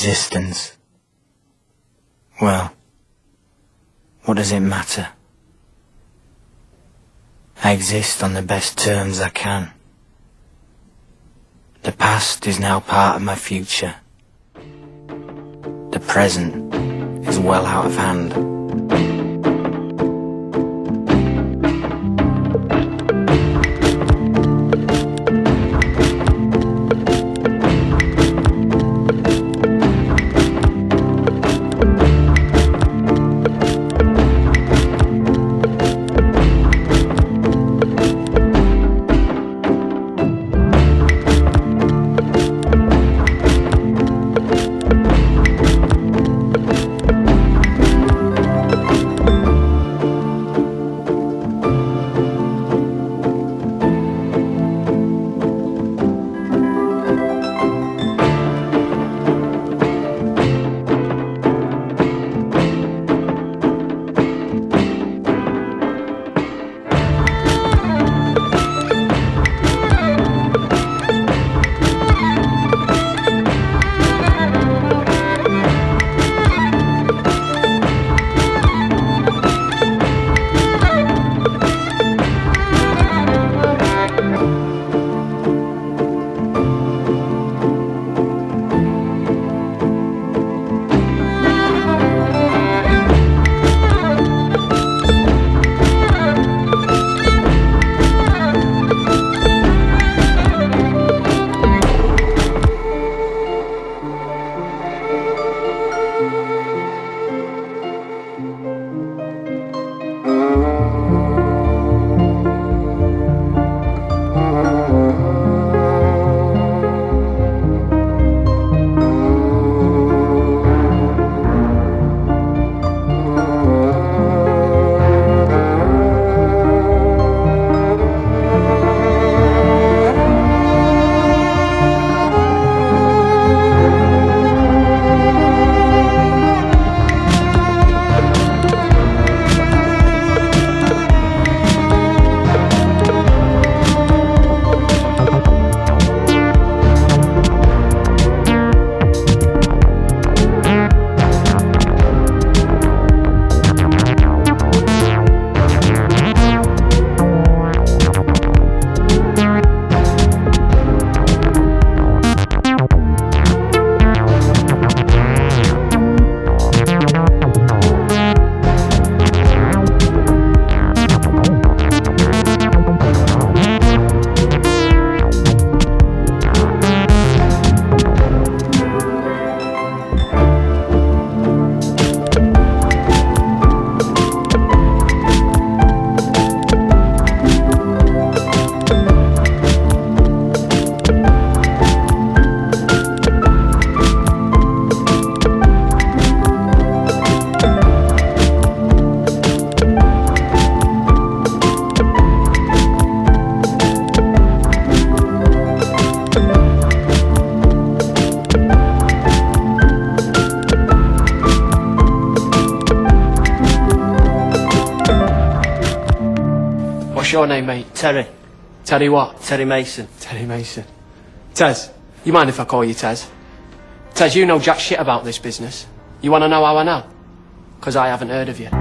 existence. Well, what does it matter? I exist on the best terms I can. The past is now part of my future. The present is well out of hand. Terry. Terry what? Terry Mason. Terry Mason. Tez, you mind if I call you Tez? Tez, you know jack shit about this business. You want to know how I know? Because I haven't heard of you.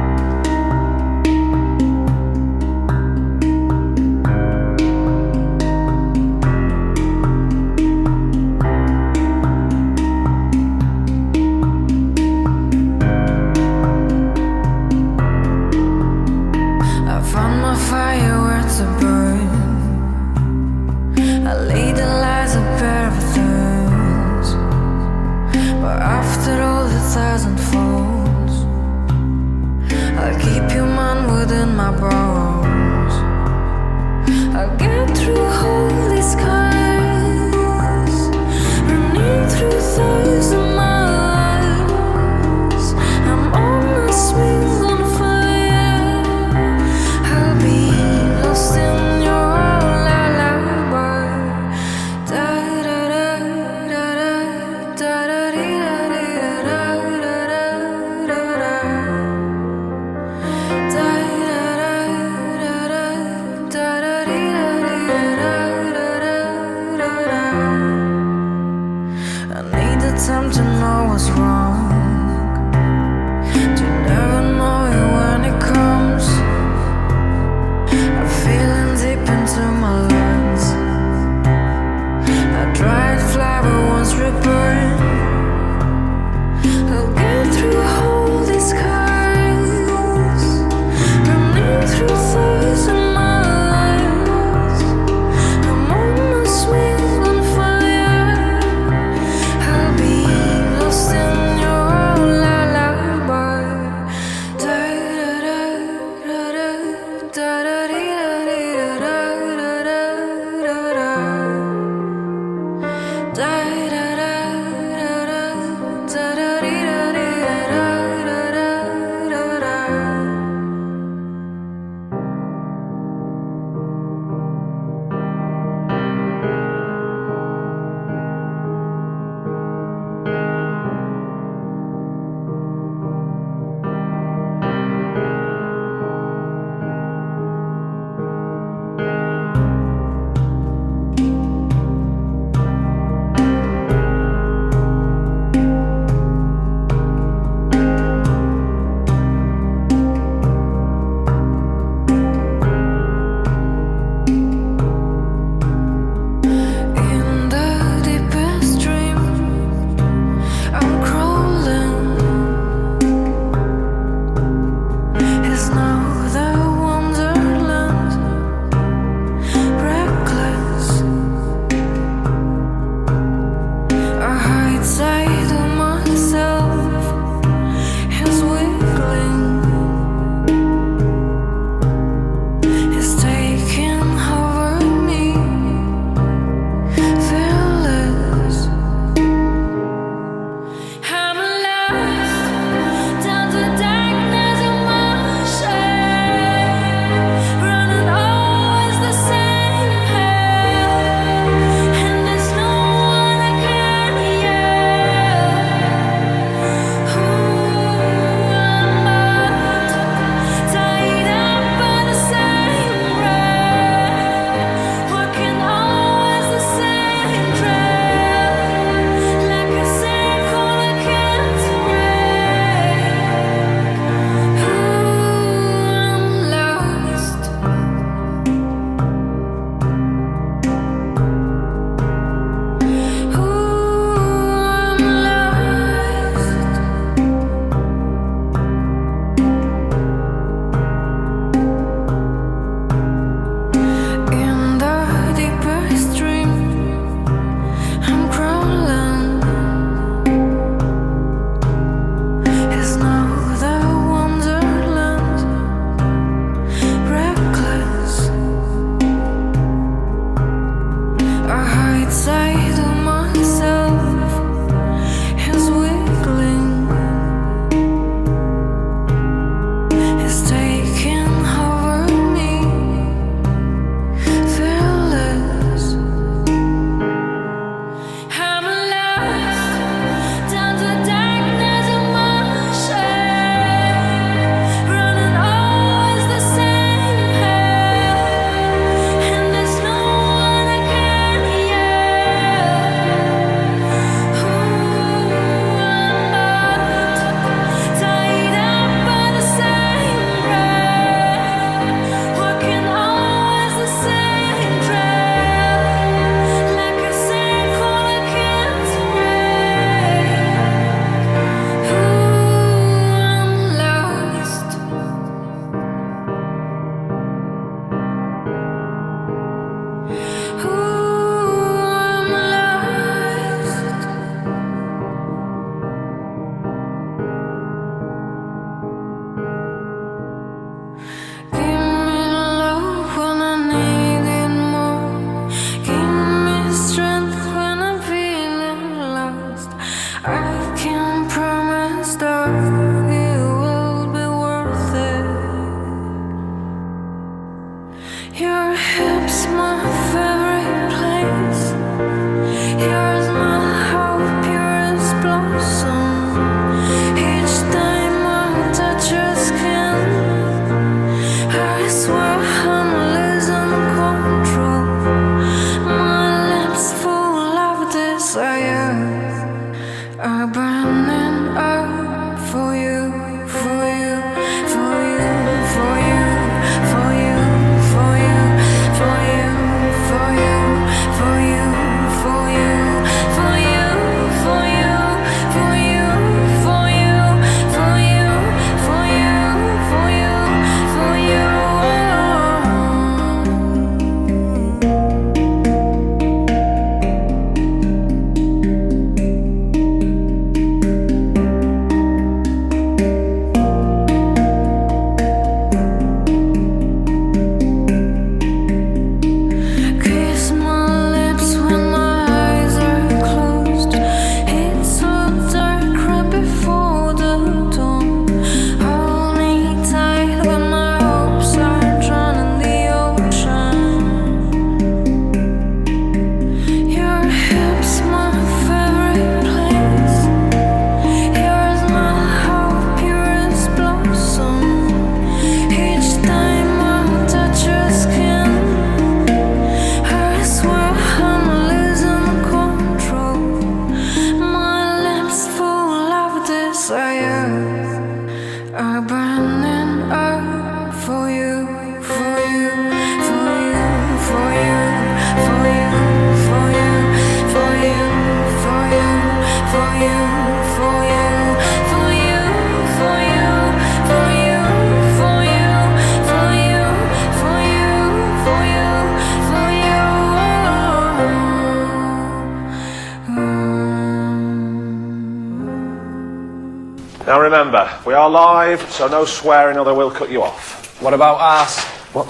remember, we are live, so no swearing or they will cut you off. What about arse? What?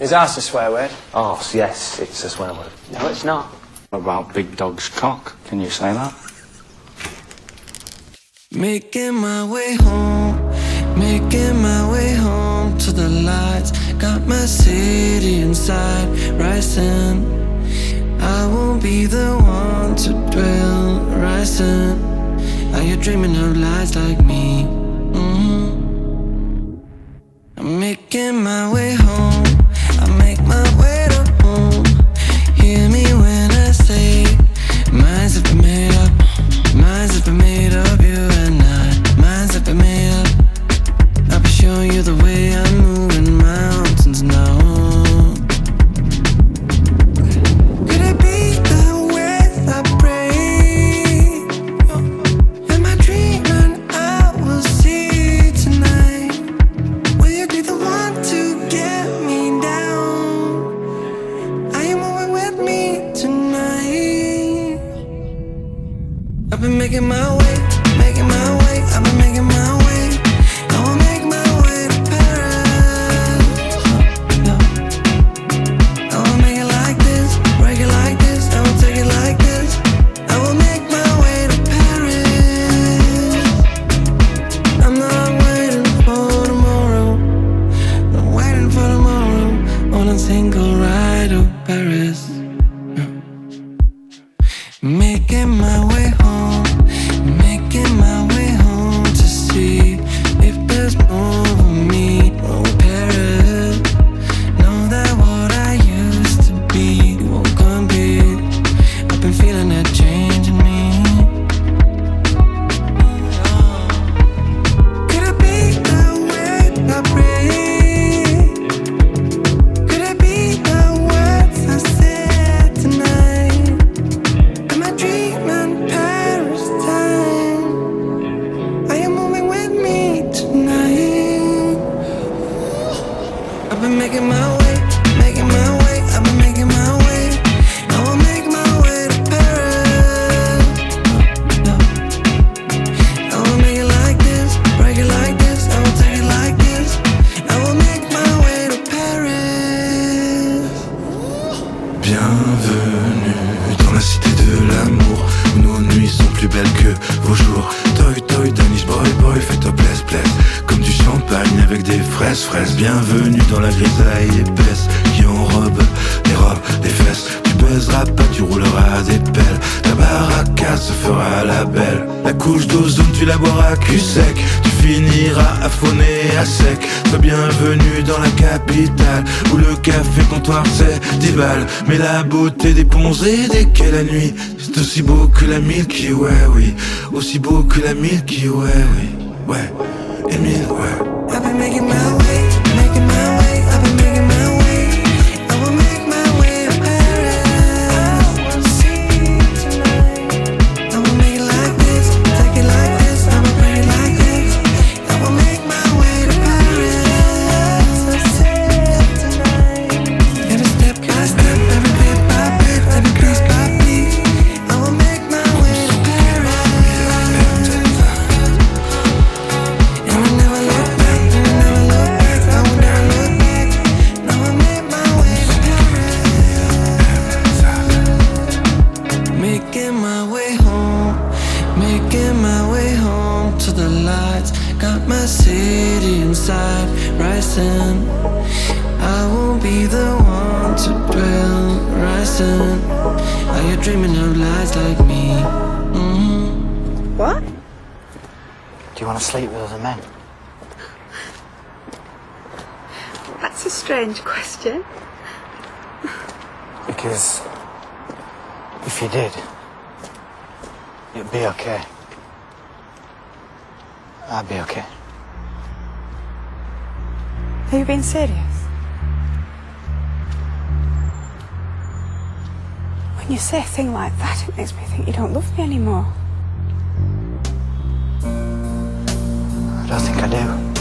Is arse a swear word? Arse, yes, it's a swear word. No, it's not. What about Big Dog's cock? Can you say that? Making my way home, making my way home to the lights. Got my city inside, rising. I won't be the one to dwell, rising. Are you dreaming of lies like me. Mm-hmm. I'm making my way home. I make my way. ouais oui. Aussi beau que la Milky Way oui. men? That's a strange question. Because if you did, it'd be okay. I'd be okay. Are you being serious? When you say a thing like that, it makes me think you don't love me anymore. I think I do.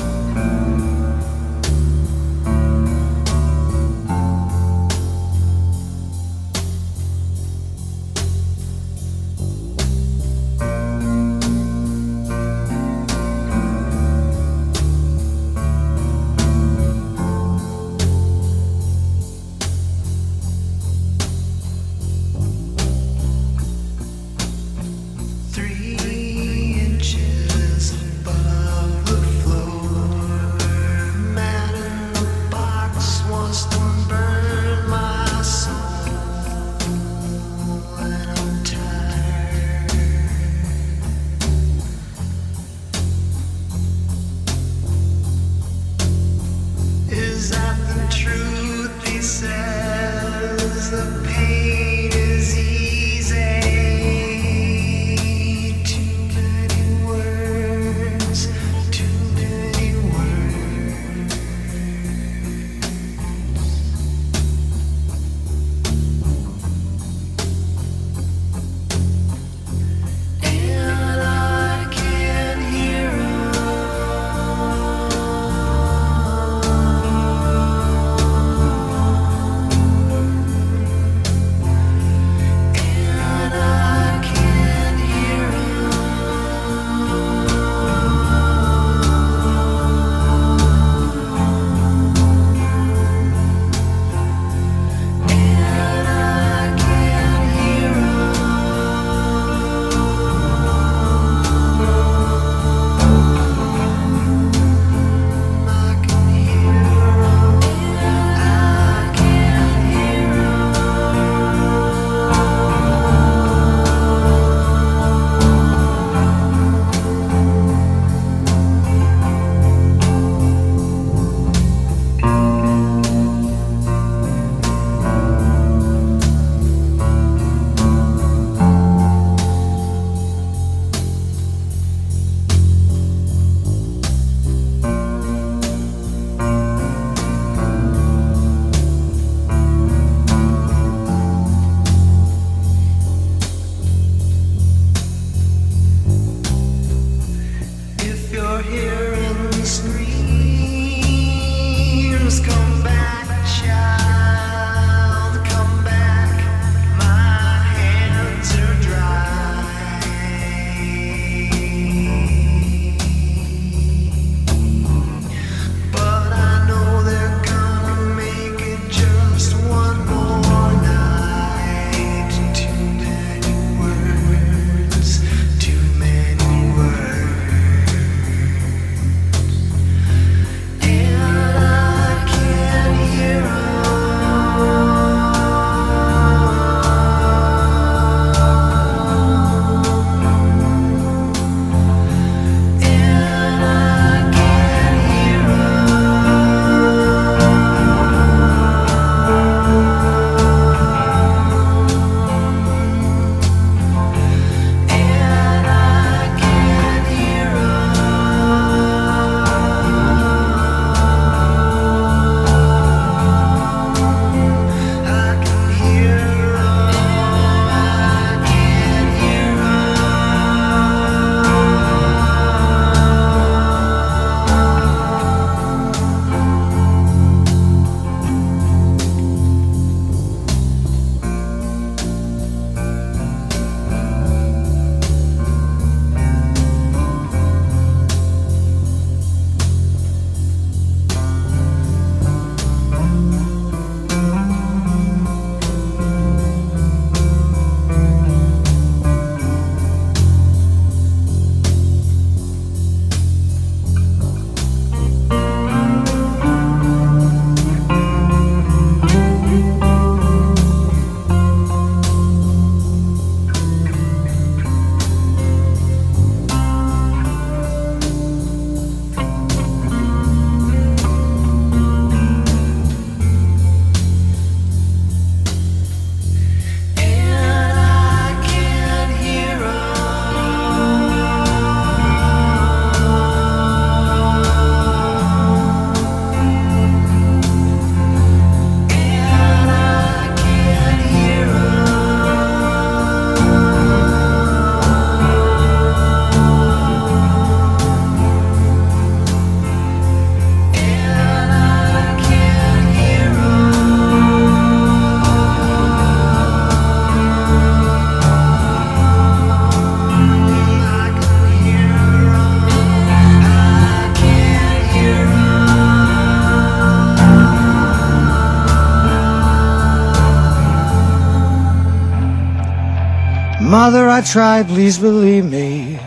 I try, please believe me.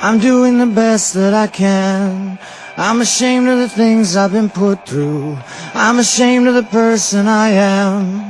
I'm doing the best that I can. I'm ashamed of the things I've been put through. I'm ashamed of the person I am.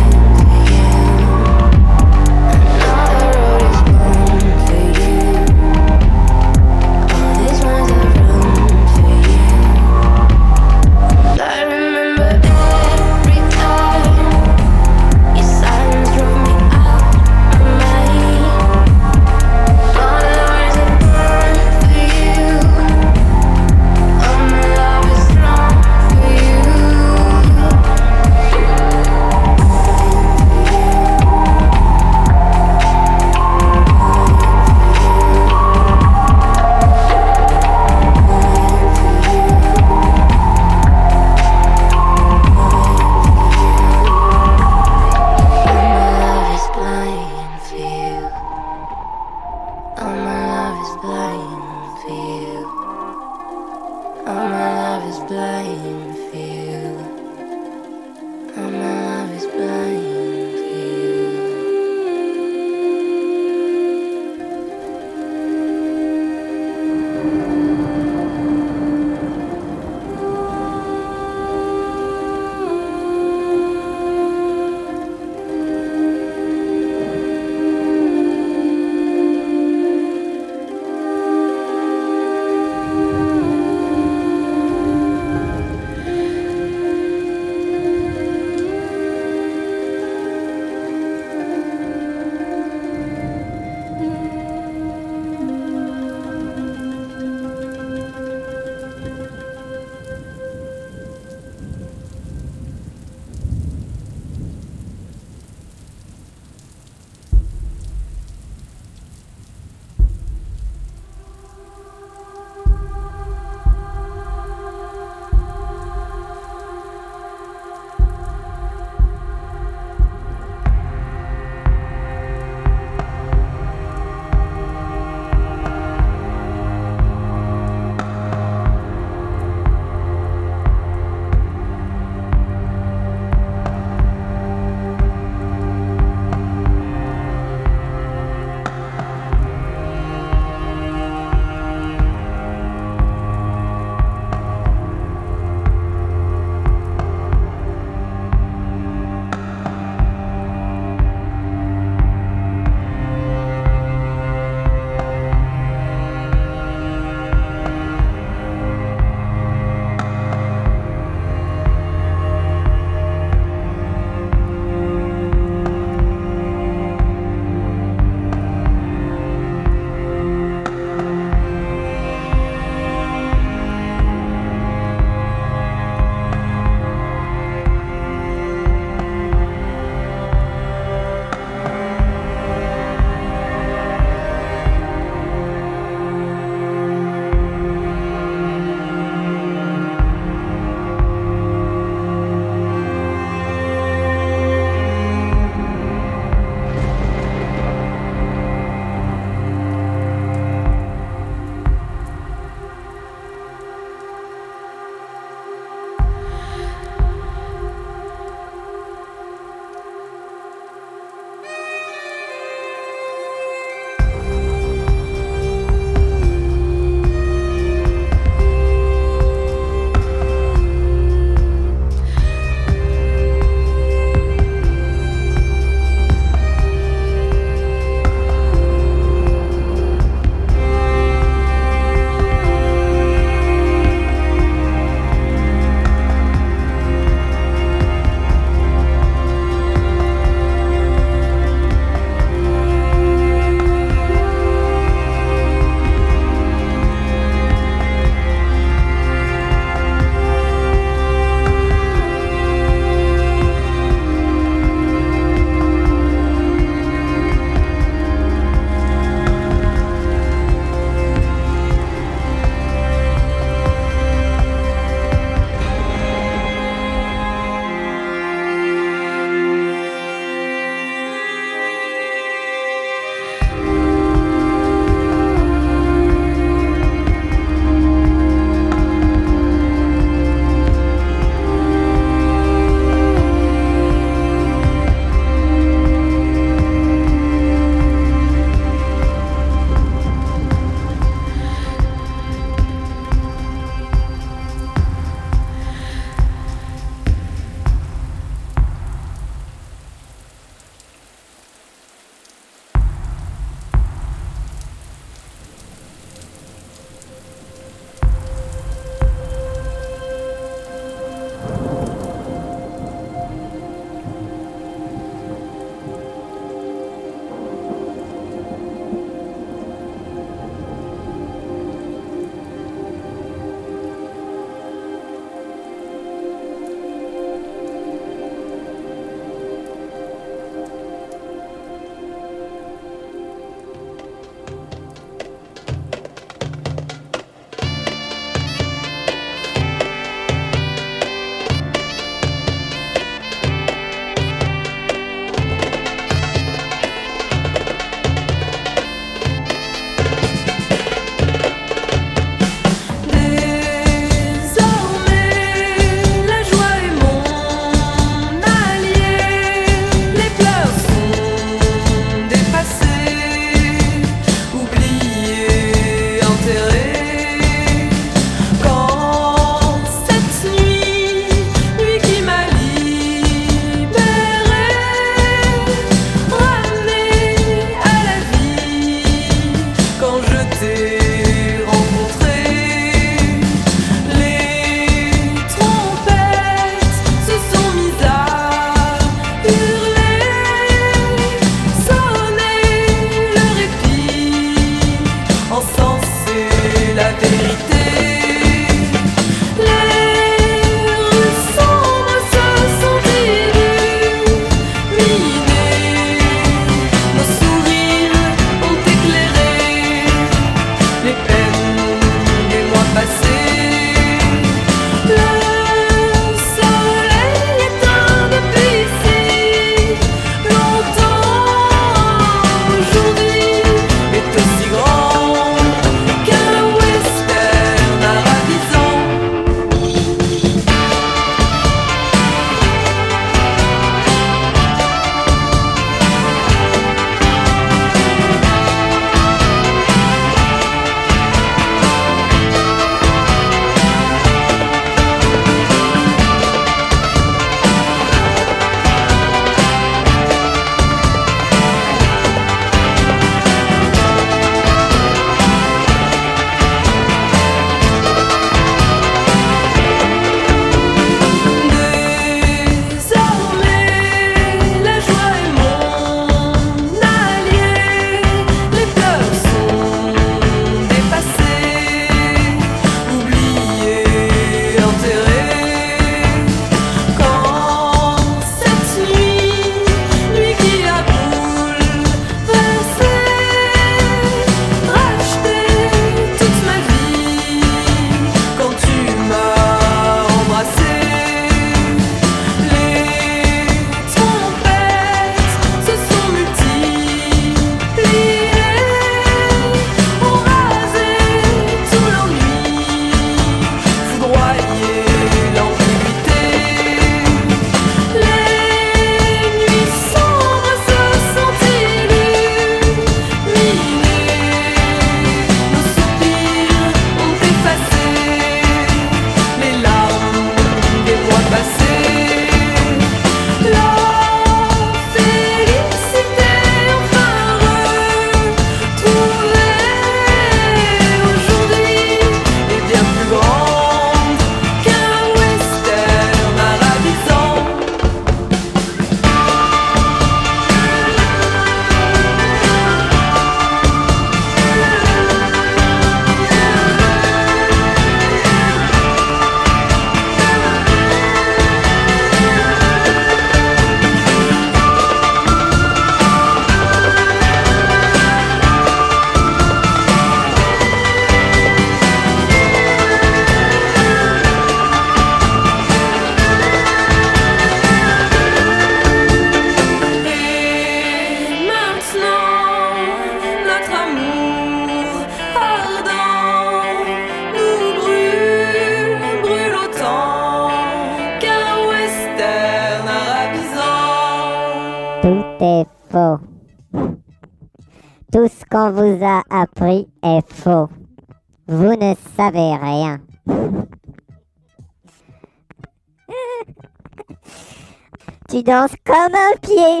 Tu danses comme un pied.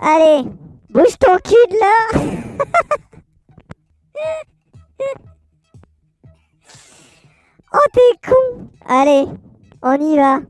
Allez, bouge ton cul de là. oh t'es con. Allez, on y va.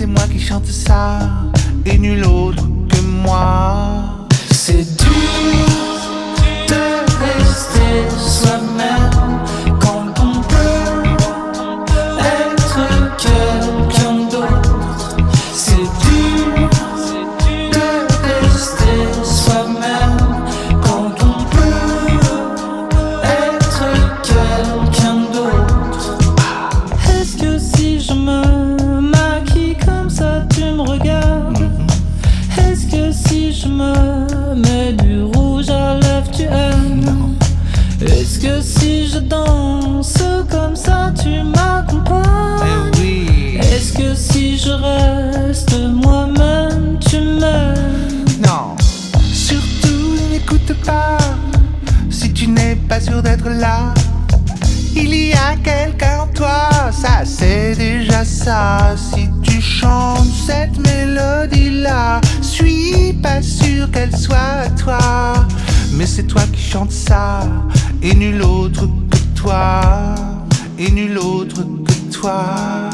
c'est moi qui chante ça, et nul autre que moi. C'est tout. Si tu chantes cette mélodie-là, suis pas sûr qu'elle soit à toi. Mais c'est toi qui chantes ça, et nul autre que toi, et nul autre que toi.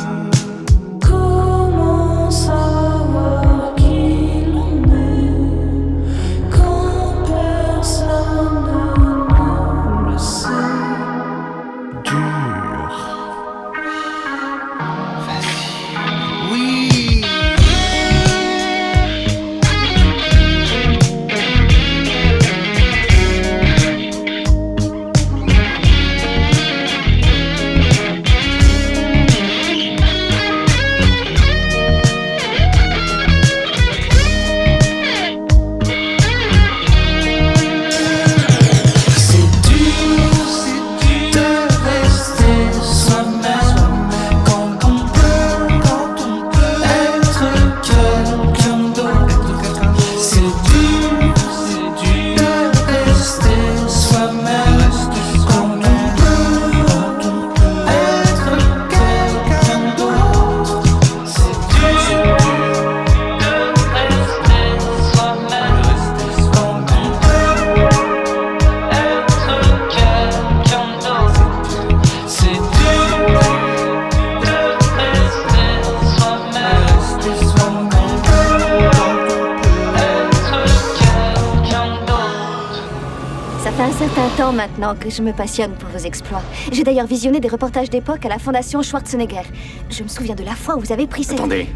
Que je me passionne pour vos exploits. J'ai d'ailleurs visionné des reportages d'époque à la Fondation Schwarzenegger. Je me souviens de la fois où vous avez pris cette... Attendez.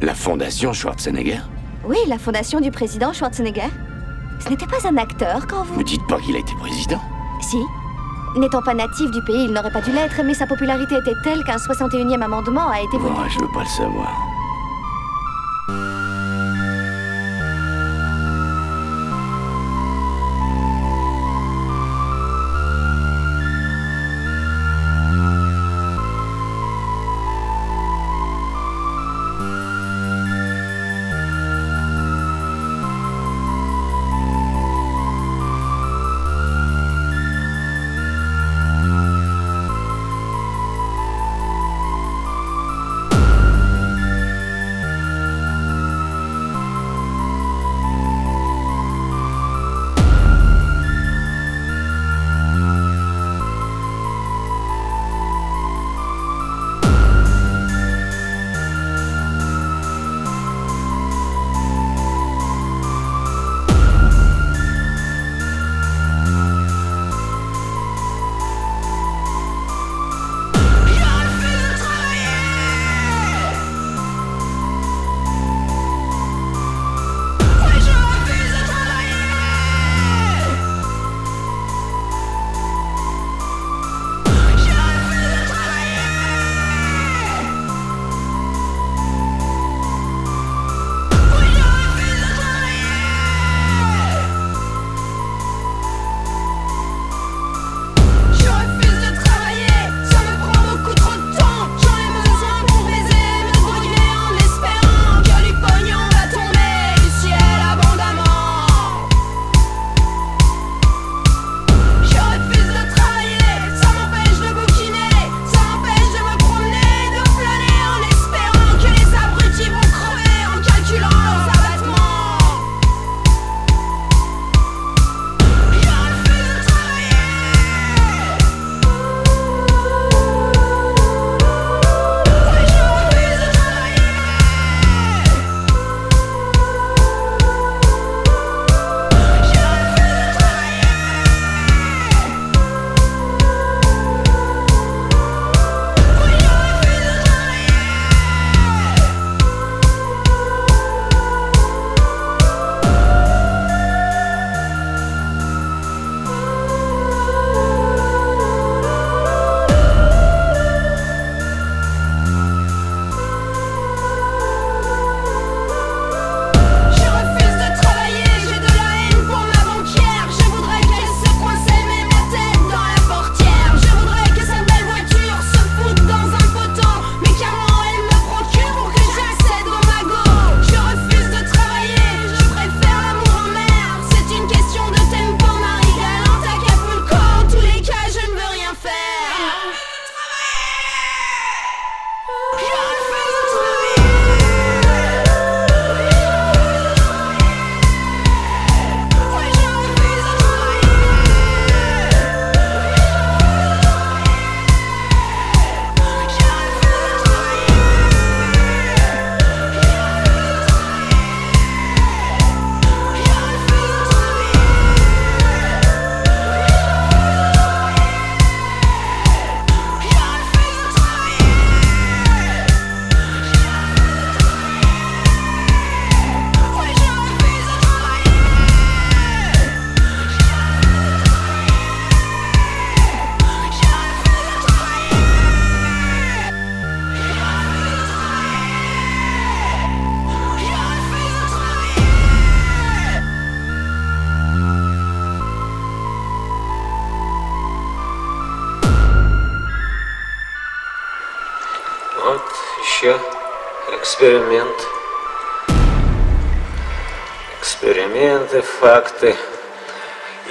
La fondation Schwarzenegger? Oui, la fondation du président Schwarzenegger. Ce n'était pas un acteur quand vous... Me dites pas qu'il a été président Si. N'étant pas natif du pays, il n'aurait pas dû l'être, mais sa popularité était telle qu'un 61e amendement a été voté. Ouais, je veux pas le savoir.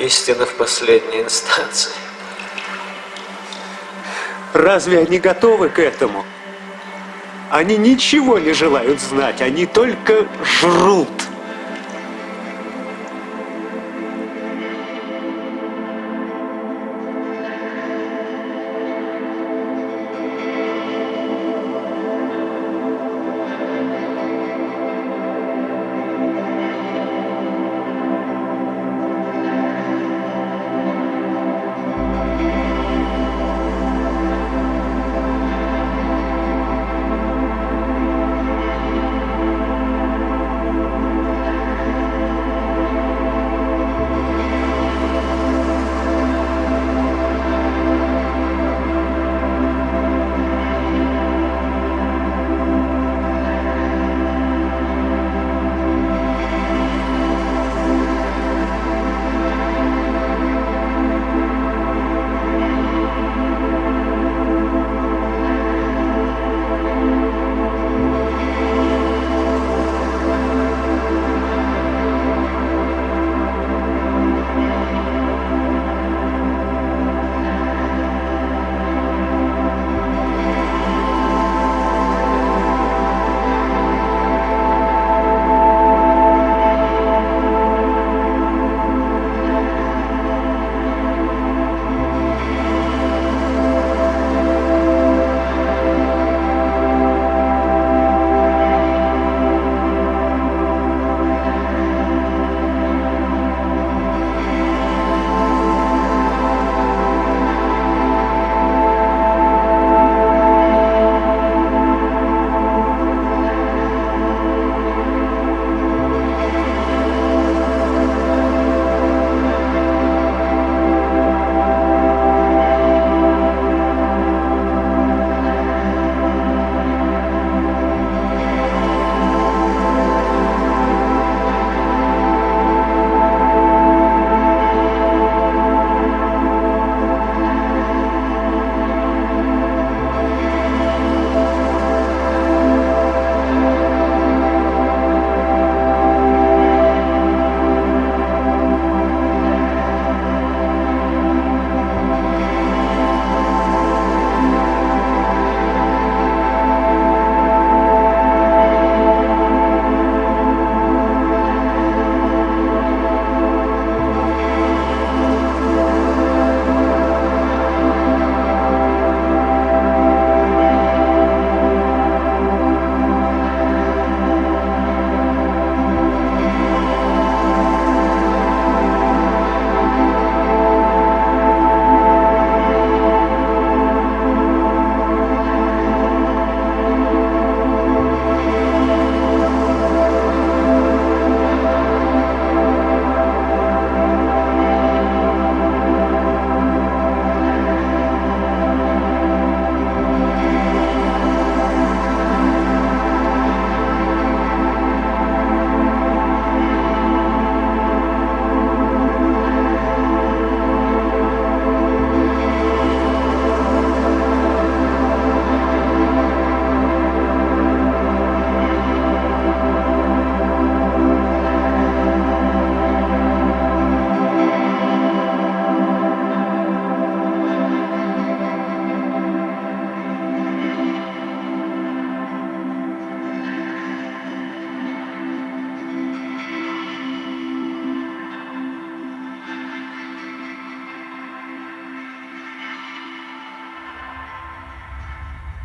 Истина в последней инстанции. Разве они готовы к этому? Они ничего не желают знать, они только жрут.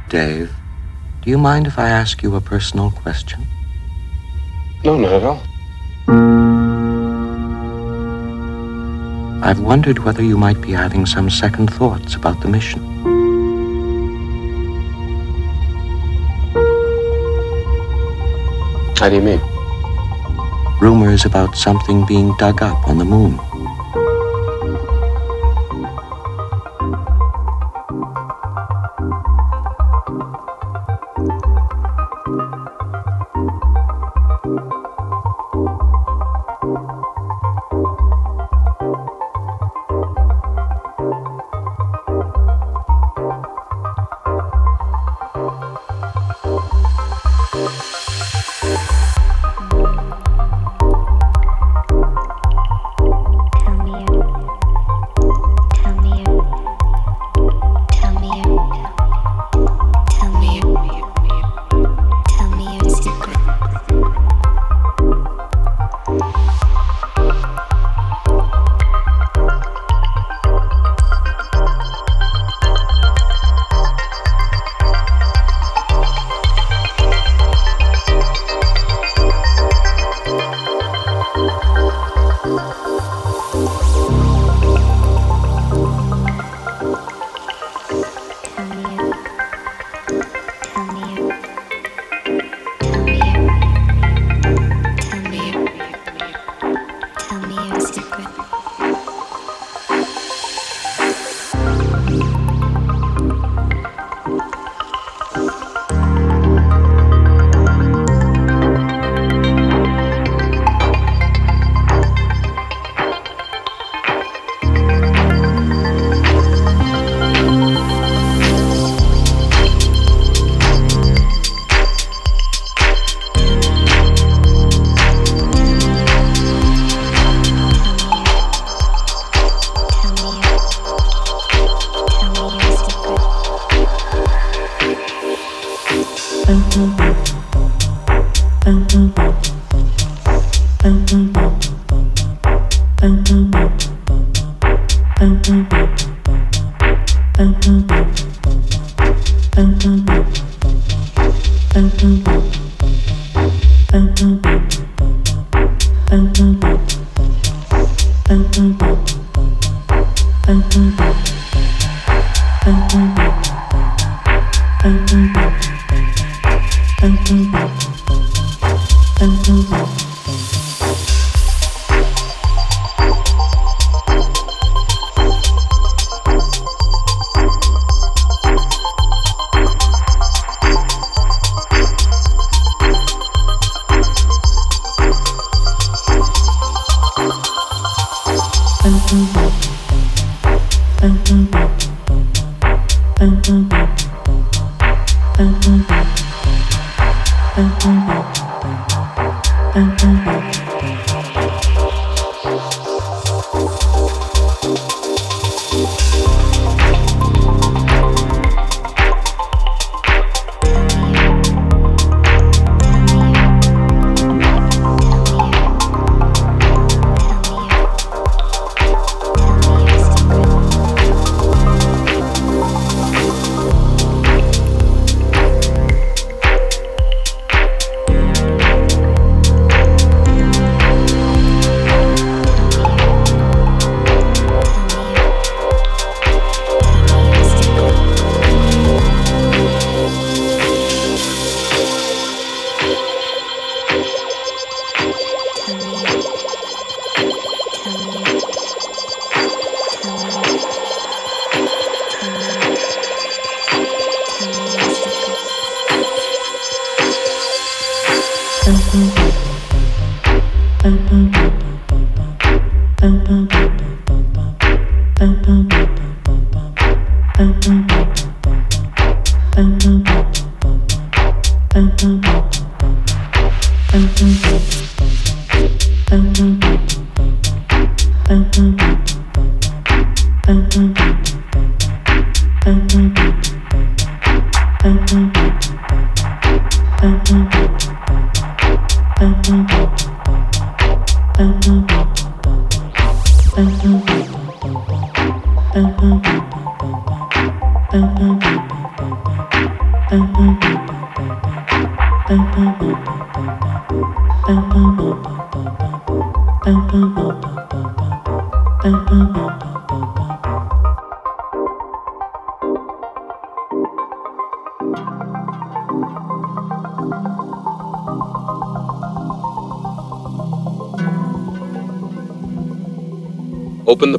Dave, do you mind if I ask you a personal question? No, not at all. I've wondered whether you might be having some second thoughts about the mission. How do you mean? Rumors about something being dug up on the moon. Open the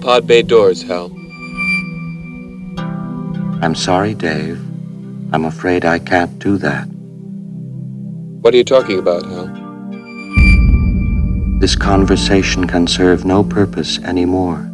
pod bay doors, Hal. I'm sorry, Dave. I'm afraid I can't do that. What are you talking about, Hal? This conversation can serve no purpose anymore.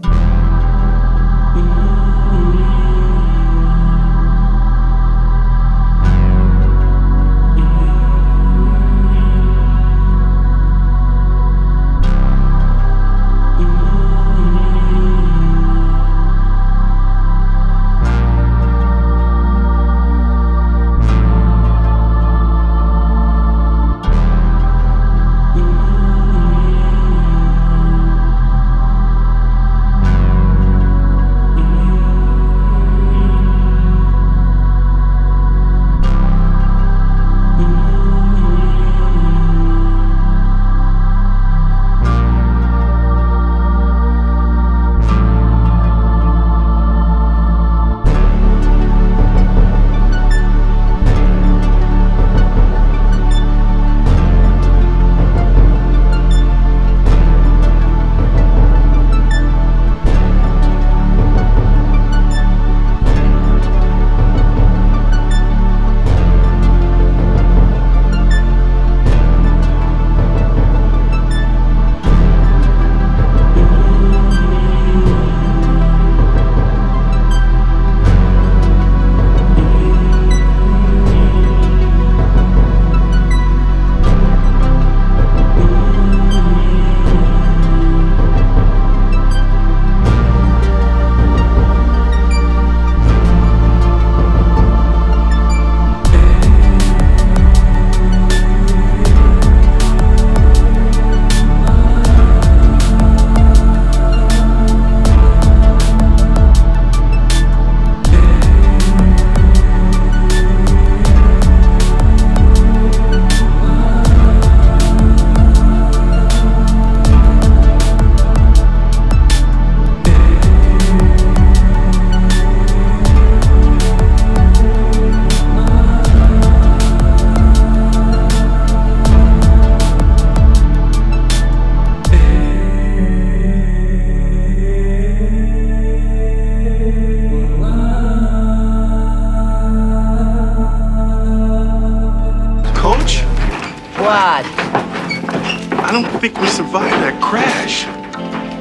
That crash.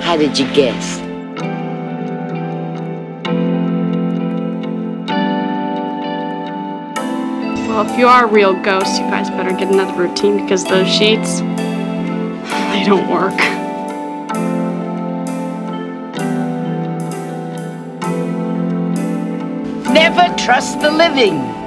How did you guess? Well, if you are a real ghost, you guys better get another routine because those sheets, they don't work. Never trust the living.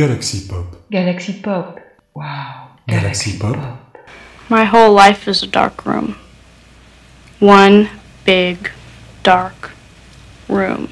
Galaxy Pop. Galaxy Pop. Wow. Galaxy Pop. My whole life is a dark room. One big, dark room.